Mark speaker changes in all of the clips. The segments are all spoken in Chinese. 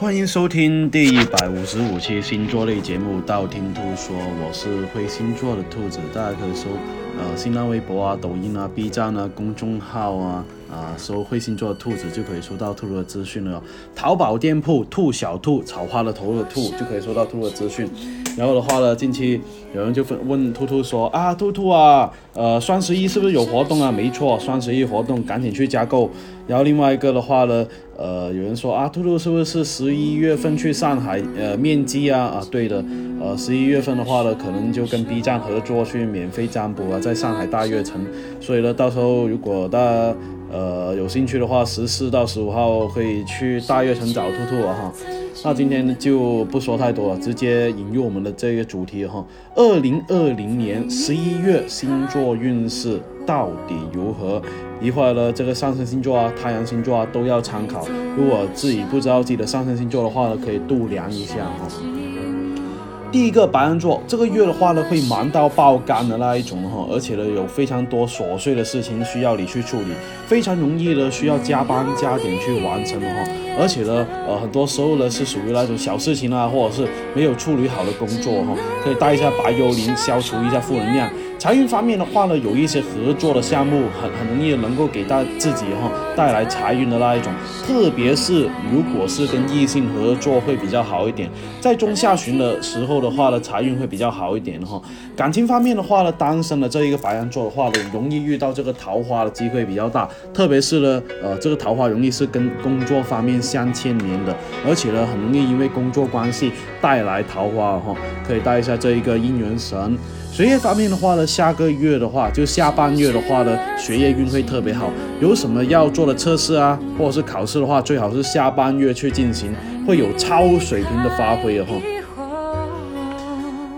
Speaker 1: 欢迎收听第一百五十五期星座类节目《道听途说》，我是会星座的兔子，大家可以搜呃新浪微博啊、抖音啊、B 站啊、公众号啊啊搜会星座的兔子就可以收到兔兔的资讯了。淘宝店铺兔小兔草花的头的兔就可以收到兔兔的资讯。然后的话呢，近期有人就问问兔兔说啊，兔兔啊，呃，双十一是不是有活动啊？没错，双十一活动赶紧去加购。然后另外一个的话呢，呃，有人说啊，兔兔是不是十一月份去上海呃面基啊？啊，对的，呃，十一月份的话呢，可能就跟 B 站合作去免费占卜啊，在上海大悦城。所以呢，到时候如果大家呃有兴趣的话，十四到十五号可以去大悦城找兔兔啊哈。那今天就不说太多了，直接引入我们的这个主题哈。二零二零年十一月星座运势到底如何？一会儿呢，这个上升星座啊、太阳星座啊都要参考。如果自己不知道自己的上升星座的话呢，可以度量一下哈。第一个白羊座，这个月的话呢，会忙到爆肝的那一种哈，而且呢，有非常多琐碎的事情需要你去处理，非常容易呢需要加班加点去完成的哈，而且呢，呃，很多时候呢是属于那种小事情啊，或者是没有处理好的工作哈，可以带一下白幽灵，消除一下负能量。财运方面的话呢，有一些合作的项目，很很容易能够给到自己哈带来财运的那一种，特别是如果是跟异性合作会比较好一点，在中下旬的时候的话呢，财运会比较好一点哈。感情方面的话呢，单身的这一个白羊座的话呢，容易遇到这个桃花的机会比较大，特别是呢，呃，这个桃花容易是跟工作方面相牵连的，而且呢，很容易因为工作关系带来桃花哈，可以带一下这一个姻缘神。学业方面的话呢，下个月的话，就下半月的话呢，学业运会特别好。有什么要做的测试啊，或者是考试的话，最好是下半月去进行，会有超水平的发挥的哈。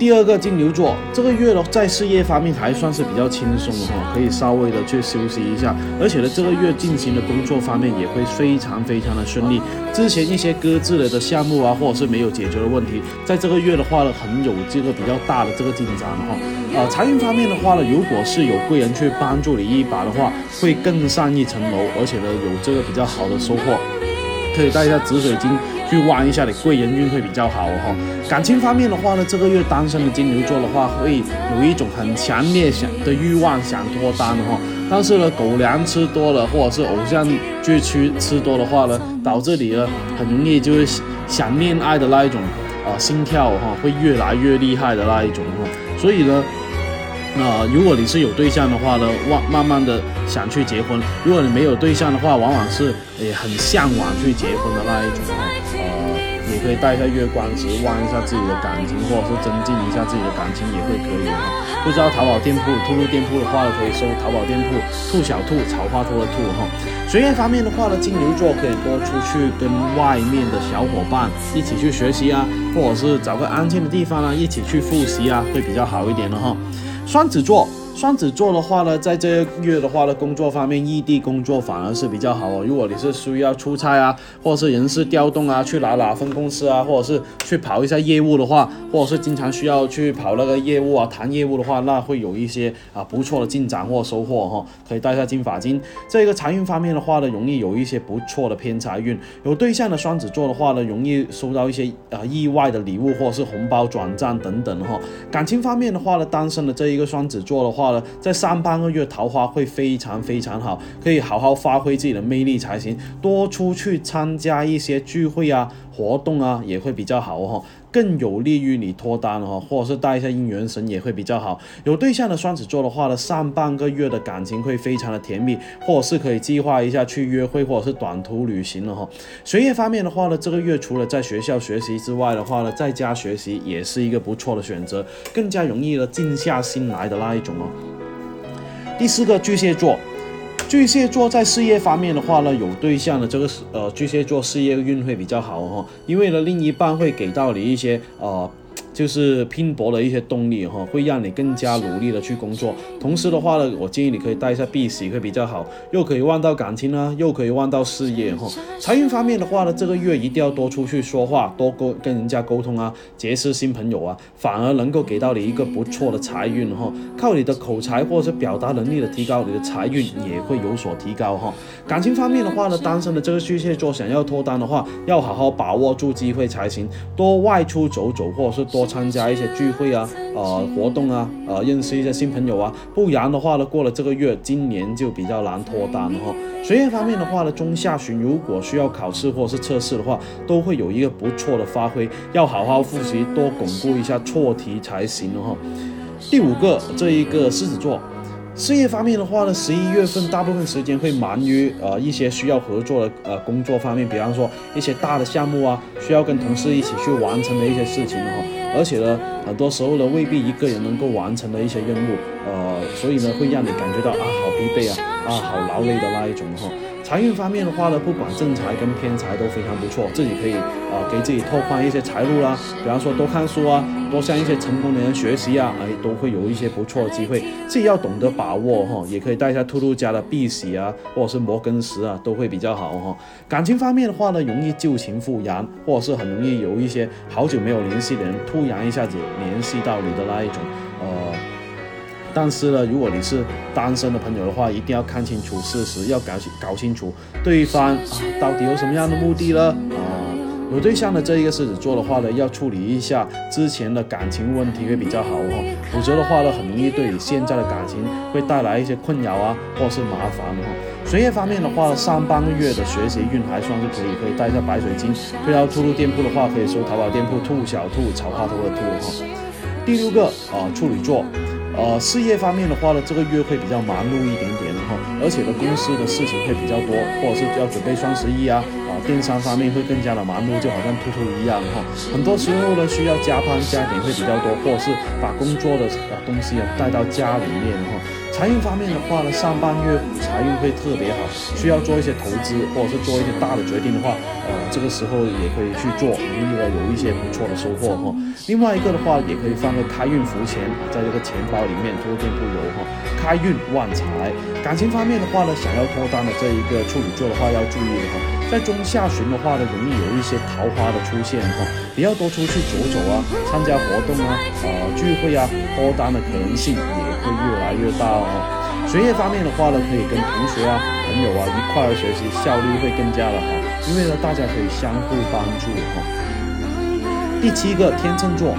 Speaker 1: 第二个金牛座，这个月呢，在事业方面还算是比较轻松的哈，可以稍微的去休息一下，而且呢，这个月进行的工作方面也会非常非常的顺利。之前一些搁置了的项目啊，或者是没有解决的问题，在这个月的话呢，很有这个比较大的这个进展哈。呃，财运方面的话呢，如果是有贵人去帮助你一把的话，会更上一层楼，而且呢，有这个比较好的收获，可以带一下紫水晶。去挖一下，你贵人运会比较好哈。感情方面的话呢，这个月单身的金牛座的话，会有一种很强烈想的欲望想脱单哈。但是呢，狗粮吃多了，或者是偶像剧吃吃多的话呢，导致你呢很容易就是想恋爱的那一种啊心跳哈，会越来越厉害的那一种哈。所以呢。那如果你是有对象的话呢，往慢慢的想去结婚；如果你没有对象的话，往往是也很向往去结婚的那一种啊。呃，也可以带一下月光石，旺一下自己的感情，或者是增进一下自己的感情也会可以哈。不知道淘宝店铺、兔兔店铺的话呢，可以搜淘宝店铺“兔小兔草花兔”的兔哈。学业方面的话呢，金牛座可以多出去跟外面的小伙伴一起去学习啊，或者是找个安静的地方啊，一起去复习啊，会比较好一点的哈。双子座。双子座的话呢，在这个月的话呢，工作方面异地工作反而是比较好哦。如果你是需要出差啊，或者是人事调动啊，去哪哪分公司啊，或者是去跑一下业务的话，或者是经常需要去跑那个业务啊，谈业务的话，那会有一些啊不错的进展或收获哈。可以带下金发金。这个财运方面的话呢，容易有一些不错的偏财运。有对象的双子座的话呢，容易收到一些啊意外的礼物或者是红包转账等等哈。感情方面的话呢，单身的这一个双子座的话。在上半个月桃花会非常非常好，可以好好发挥自己的魅力才行。多出去参加一些聚会啊、活动啊，也会比较好哈，更有利于你脱单哈，或者是带一下姻缘神也会比较好。有对象的双子座的话呢，上半个月的感情会非常的甜蜜，或者是可以计划一下去约会或者是短途旅行了哈。学业方面的话呢，这个月除了在学校学习之外的话呢，在家学习也是一个不错的选择，更加容易的静下心来的那一种哦。第四个巨蟹座，巨蟹座在事业方面的话呢，有对象的这个呃巨蟹座事业运会比较好哦，因为呢另一半会给到你一些呃。就是拼搏的一些动力哈，会让你更加努力的去工作。同时的话呢，我建议你可以带一下碧玺会比较好，又可以旺到感情啊，又可以旺到事业哈。财运方面的话呢，这个月一定要多出去说话，多沟跟人家沟通啊，结识新朋友啊，反而能够给到你一个不错的财运哈。靠你的口才或者是表达能力的提高，你的财运也会有所提高哈。感情方面的话呢，单身的这个巨蟹座想要脱单的话，要好好把握住机会才行，多外出走走，或者是多参加一些聚会啊、呃活动啊、呃认识一些新朋友啊，不然的话呢，过了这个月，今年就比较难脱单了哈。学业方面的话呢，中下旬如果需要考试或者是测试的话，都会有一个不错的发挥，要好好复习，多巩固一下错题才行了哈。第五个，这一个狮子座。事业方面的话呢，十一月份大部分时间会忙于呃一些需要合作的呃工作方面，比方说一些大的项目啊，需要跟同事一起去完成的一些事情哈。而且呢，很多时候呢未必一个人能够完成的一些任务，呃，所以呢会让你感觉到啊好疲惫啊，啊好劳累的那一种哈。财运方面的话呢，不管正财跟偏财都非常不错，自己可以啊给自己拓宽一些财路啦，比方说多看书啊，多向一些成功的人学习啊，哎都会有一些不错的机会，自己要懂得把握哈，也可以带一下兔兔家的碧玺啊，或者是摩根石啊，都会比较好哈。感情方面的话呢，容易旧情复燃，或者是很容易有一些好久没有联系的人突然一下子联系到你的那一种呃。但是呢，如果你是单身的朋友的话，一定要看清楚事实，要搞清搞清楚对方啊到底有什么样的目的呢？啊，有对象的这一个狮子座的话呢，要处理一下之前的感情问题会比较好哦，否则的话呢，很容易对你现在的感情会带来一些困扰啊，或是麻烦哈。学业方面的话，上半个月的学习运还算是可以，可以带一下白水晶。推到出入店铺的话，可以搜淘宝店铺“兔小兔草花头”的兔哈。第六个啊，处女座。呃，事业方面的话呢，这个月会比较忙碌一点点的哈，而且呢，公司的事情会比较多，或者是要准备双十一啊，啊，电商方面会更加的忙碌，就好像兔兔一样哈，很多时候呢需要加班加点会比较多，或者是把工作的东西啊带到家里面哈。财运方面的话呢，上半月财运会特别好，需要做一些投资或者是做一些大的决定的话，呃，这个时候也可以去做，容易的有一些不错的收获哈。另外一个的话，也可以放个开运福钱在这个钱包里面，多店铺有哈，开运旺财。感情方面的话呢，想要脱单的这一个处女座的话要注意的哈，在中下旬的话呢，容易有一些桃花的出现哈，比较多出去走走啊，参加活动啊，呃，聚会啊，脱单的可能性也。会越来越大哦。学业方面的话呢，可以跟同学啊、朋友啊一块儿学习，效率会更加的好，因为呢，大家可以相互帮助哈。第七个天秤座。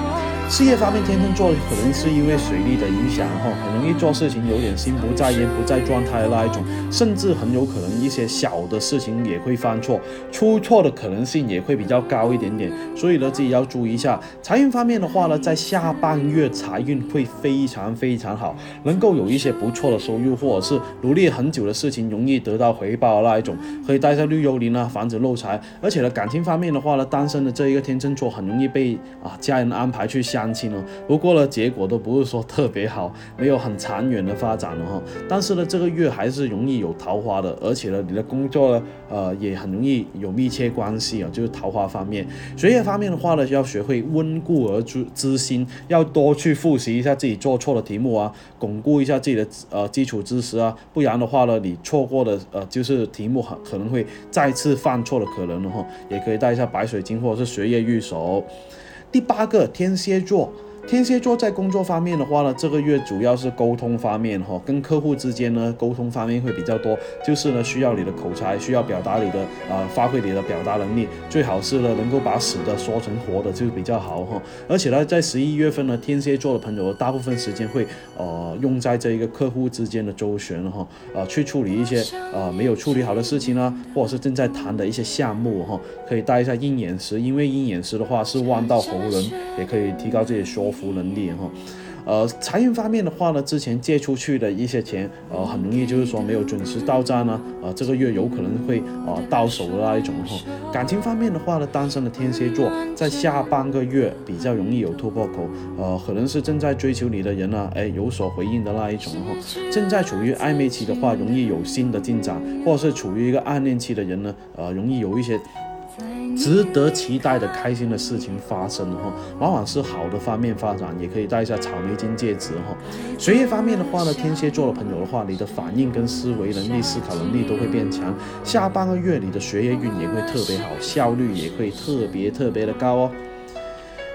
Speaker 1: 事业方面，天秤座可能是因为水逆的影响，哈，很容易做事情有点心不在焉、不在状态的那一种，甚至很有可能一些小的事情也会犯错，出错的可能性也会比较高一点点，所以呢，自己要注意一下。财运方面的话呢，在下半月财运会非常非常好，能够有一些不错的收入，或者是努力很久的事情容易得到回报的那一种，可以带上绿幽灵啊，防止漏财。而且呢，感情方面的话呢，单身的这一个天秤座很容易被啊家人安排去相。相亲哦，不过呢，结果都不是说特别好，没有很长远的发展了哈。但是呢，这个月还是容易有桃花的，而且呢，你的工作呢，呃，也很容易有密切关系啊，就是桃花方面。学业方面的话呢，要学会温故而知知新，要多去复习一下自己做错的题目啊，巩固一下自己的呃基础知识啊，不然的话呢，你错过的呃就是题目很可能会再次犯错的可能了哈。也可以带一下白水晶或者是学业玉手。第八个天蝎座。天蝎座在工作方面的话呢，这个月主要是沟通方面哈，跟客户之间呢沟通方面会比较多，就是呢需要你的口才，需要表达你的啊，发挥你的表达能力，最好是呢能够把死的说成活的就比较好哈。而且呢，在十一月份呢，天蝎座的朋友大部分时间会呃用在这一个客户之间的周旋哈，啊去处理一些呃没有处理好的事情呢，或者是正在谈的一些项目哈，可以带一下鹰眼石，因为鹰眼石的话是望到喉轮，也可以提高自己说。服能力哈，呃，财运方面的话呢，之前借出去的一些钱，呃，很容易就是说没有准时到账呢，呃，这个月有可能会啊到手的那一种哈。感情方面的话呢，单身的天蝎座在下半个月比较容易有突破口，呃，可能是正在追求你的人呢，哎，有所回应的那一种哈。正在处于暧昧期的话，容易有新的进展，或者是处于一个暗恋期的人呢，呃，容易有一些。值得期待的开心的事情发生哈，往往是好的方面发展，也可以戴一下草莓金戒指哈。学业方面的话呢，天蝎座的朋友的话，你的反应跟思维能力、思考能力都会变强，下半个月你的学业运也会特别好，效率也会特别特别的高哦。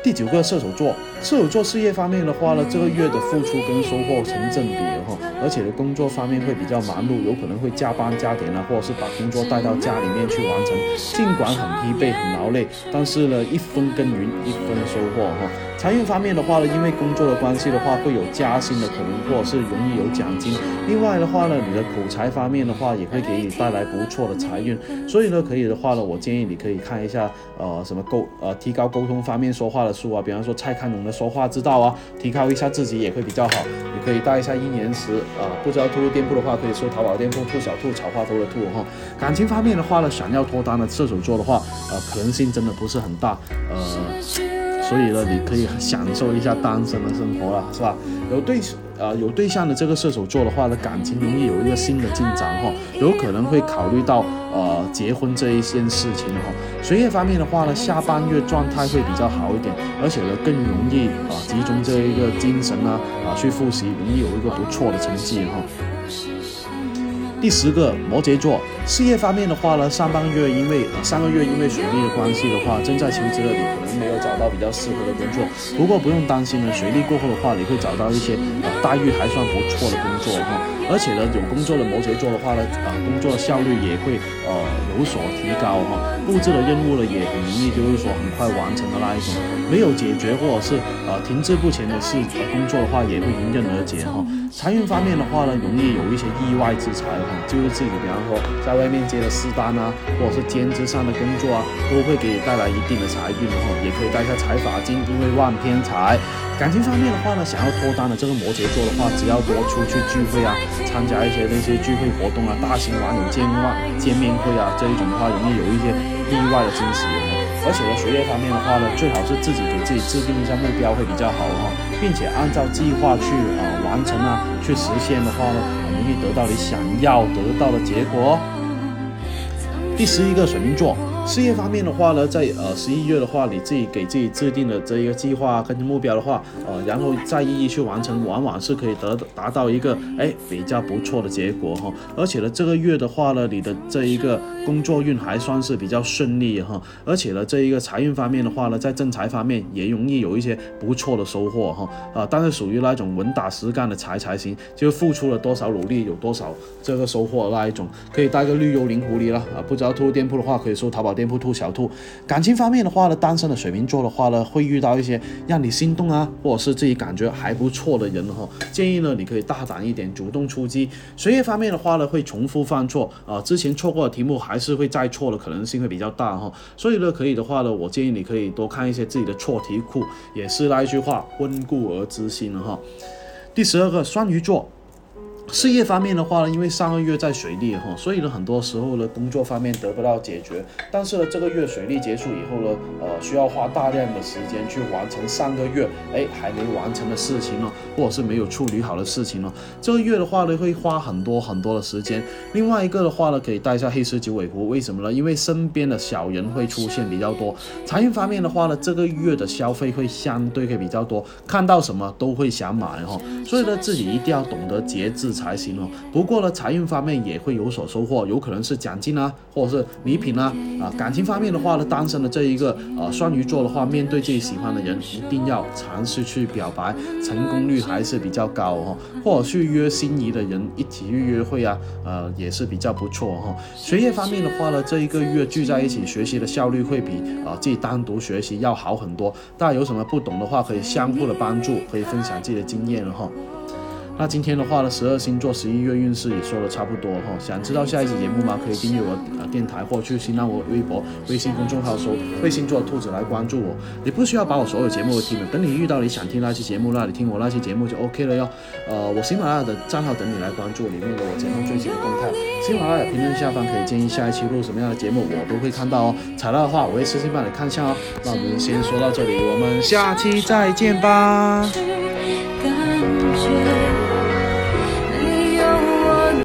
Speaker 1: 第九个射手座，射手座事业方面的话呢，这个月的付出跟收获成正比的哈，而且的工作方面会比较忙碌，有可能会加班加点啊，或者是把工作带到家里面去完成。尽管很疲惫很劳累，但是呢，一分耕耘一分收获哈。财运方面的话呢，因为工作的关系的话，会有加薪的可能，或者是容易有奖金。另外的话呢，你的口才方面的话，也会给你带来不错的财运。所以呢，可以的话呢，我建议你可以看一下，呃，什么沟呃提高沟通方面说话的书啊，比方说蔡康永说话之道啊，提高一下自己也会比较好。你可以带一下一年时啊，不知道兔兔店铺的话，可以搜淘宝店铺兔小兔草花头的兔哈。感情方面的话呢，想要脱单的射手座的话，呃，可能性真的不是很大，呃。所以呢，你可以享受一下单身的生活了，是吧？有对呃有对象的这个射手座的话呢，感情容易有一个新的进展哈，有可能会考虑到呃结婚这一件事情哈。学业方面的话呢，下半月状态会比较好一点，而且呢更容易啊集中这一个精神呢啊去复习，容易有一个不错的成绩哈。第十个摩羯座事业方面的话呢，上半个月因为上个月因为水逆的关系的话，正在求职的你没有找到比较适合的工作。不过不用担心呢，学历过后的话，你会找到一些呃待遇还算不错的工作哈。而且呢，有工作的摩羯座的话呢，啊工作效率也会呃有所提高哈。布置的任务呢也很容易就是说很快完成的那一种。没有解决或者是呃停滞不前的事工作的话，也会迎刃而解哈。财运方面的话呢，容易有一些意外之财哈，就是自己比方说在外面接了私单啊，或者是兼职上的工作啊，都会给你带来一定的财运哈，也可以带一下财法金，因为万偏财。感情方面的话呢，想要脱单的这个摩羯座的话，只要多出去聚会啊，参加一些那些聚会活动啊，大型网友见面见面会啊，这一种的话，容易有一些意外的惊喜。而且呢，学业方面的话呢，最好是自己给自己制定一下目标会比较好哈。并且按照计划去啊完成啊，去实现的话呢，很容易得到你想要得到的结果。第十一个水瓶座。事业方面的话呢，在呃十一月的话，你自己给自己制定的这一个计划跟目标的话，呃，然后再一一去完成，往往是可以得达到一个哎比较不错的结果哈。而且呢，这个月的话呢，你的这一个工作运还算是比较顺利哈。而且呢，这一个财运方面的话呢，在正财方面也容易有一些不错的收获哈。啊，但是属于那种稳打实干的财才行，就付出了多少努力，有多少这个收获那一种。可以带个绿幽灵狐狸了啊，不知道兔店铺的话，可以搜淘宝。店铺兔小兔，感情方面的话呢，单身的水瓶座的话呢，会遇到一些让你心动啊，或者是自己感觉还不错的人哈。建议呢，你可以大胆一点，主动出击。学业方面的话呢，会重复犯错啊，之前错过的题目还是会再错的可能性会比较大哈。所以呢，可以的话呢，我建议你可以多看一些自己的错题库，也是那一句话，温故而知新了哈。第十二个双鱼座。事业方面的话呢，因为上个月在水利哈，所以呢，很多时候呢，工作方面得不到解决。但是呢，这个月水利结束以后呢，呃，需要花大量的时间去完成上个月哎还没完成的事情呢，或者是没有处理好的事情呢。这个月的话呢，会花很多很多的时间。另外一个的话呢，可以带一下黑色九尾狐，为什么呢？因为身边的小人会出现比较多。财运方面的话呢，这个月的消费会相对会比较多，看到什么都会想买哈。所以呢，自己一定要懂得节制。才行哦。不过呢，财运方面也会有所收获，有可能是奖金啊，或者是礼品啊。啊，感情方面的话呢，单身的这一个呃双鱼座的话，面对自己喜欢的人，一定要尝试去表白，成功率还是比较高哦。或者去约心仪的人一起去约会啊，呃，也是比较不错哈。学业方面的话呢，这一个月聚在一起学习的效率会比啊自己单独学习要好很多。大家有什么不懂的话，可以相互的帮助，可以分享自己的经验哈。那今天的话呢，十二星座十一月运势也说的差不多哈。想知道下一期节目吗？可以订阅我呃电台或去新浪微博、微信公众号搜“会星座兔子”来关注我。你不需要把我所有节目都听了，等你遇到你想听那期节目，那你听我那期节目就 OK 了哟。呃，我喜马拉雅的账号等你来关注，里面有我节目最新的动态。喜马拉雅评论下方可以建议下一期录什么样的节目，我都会看到哦。采纳的话，我会私信帮你看一下哦。那我们先说到这里，我们下期再见吧。感觉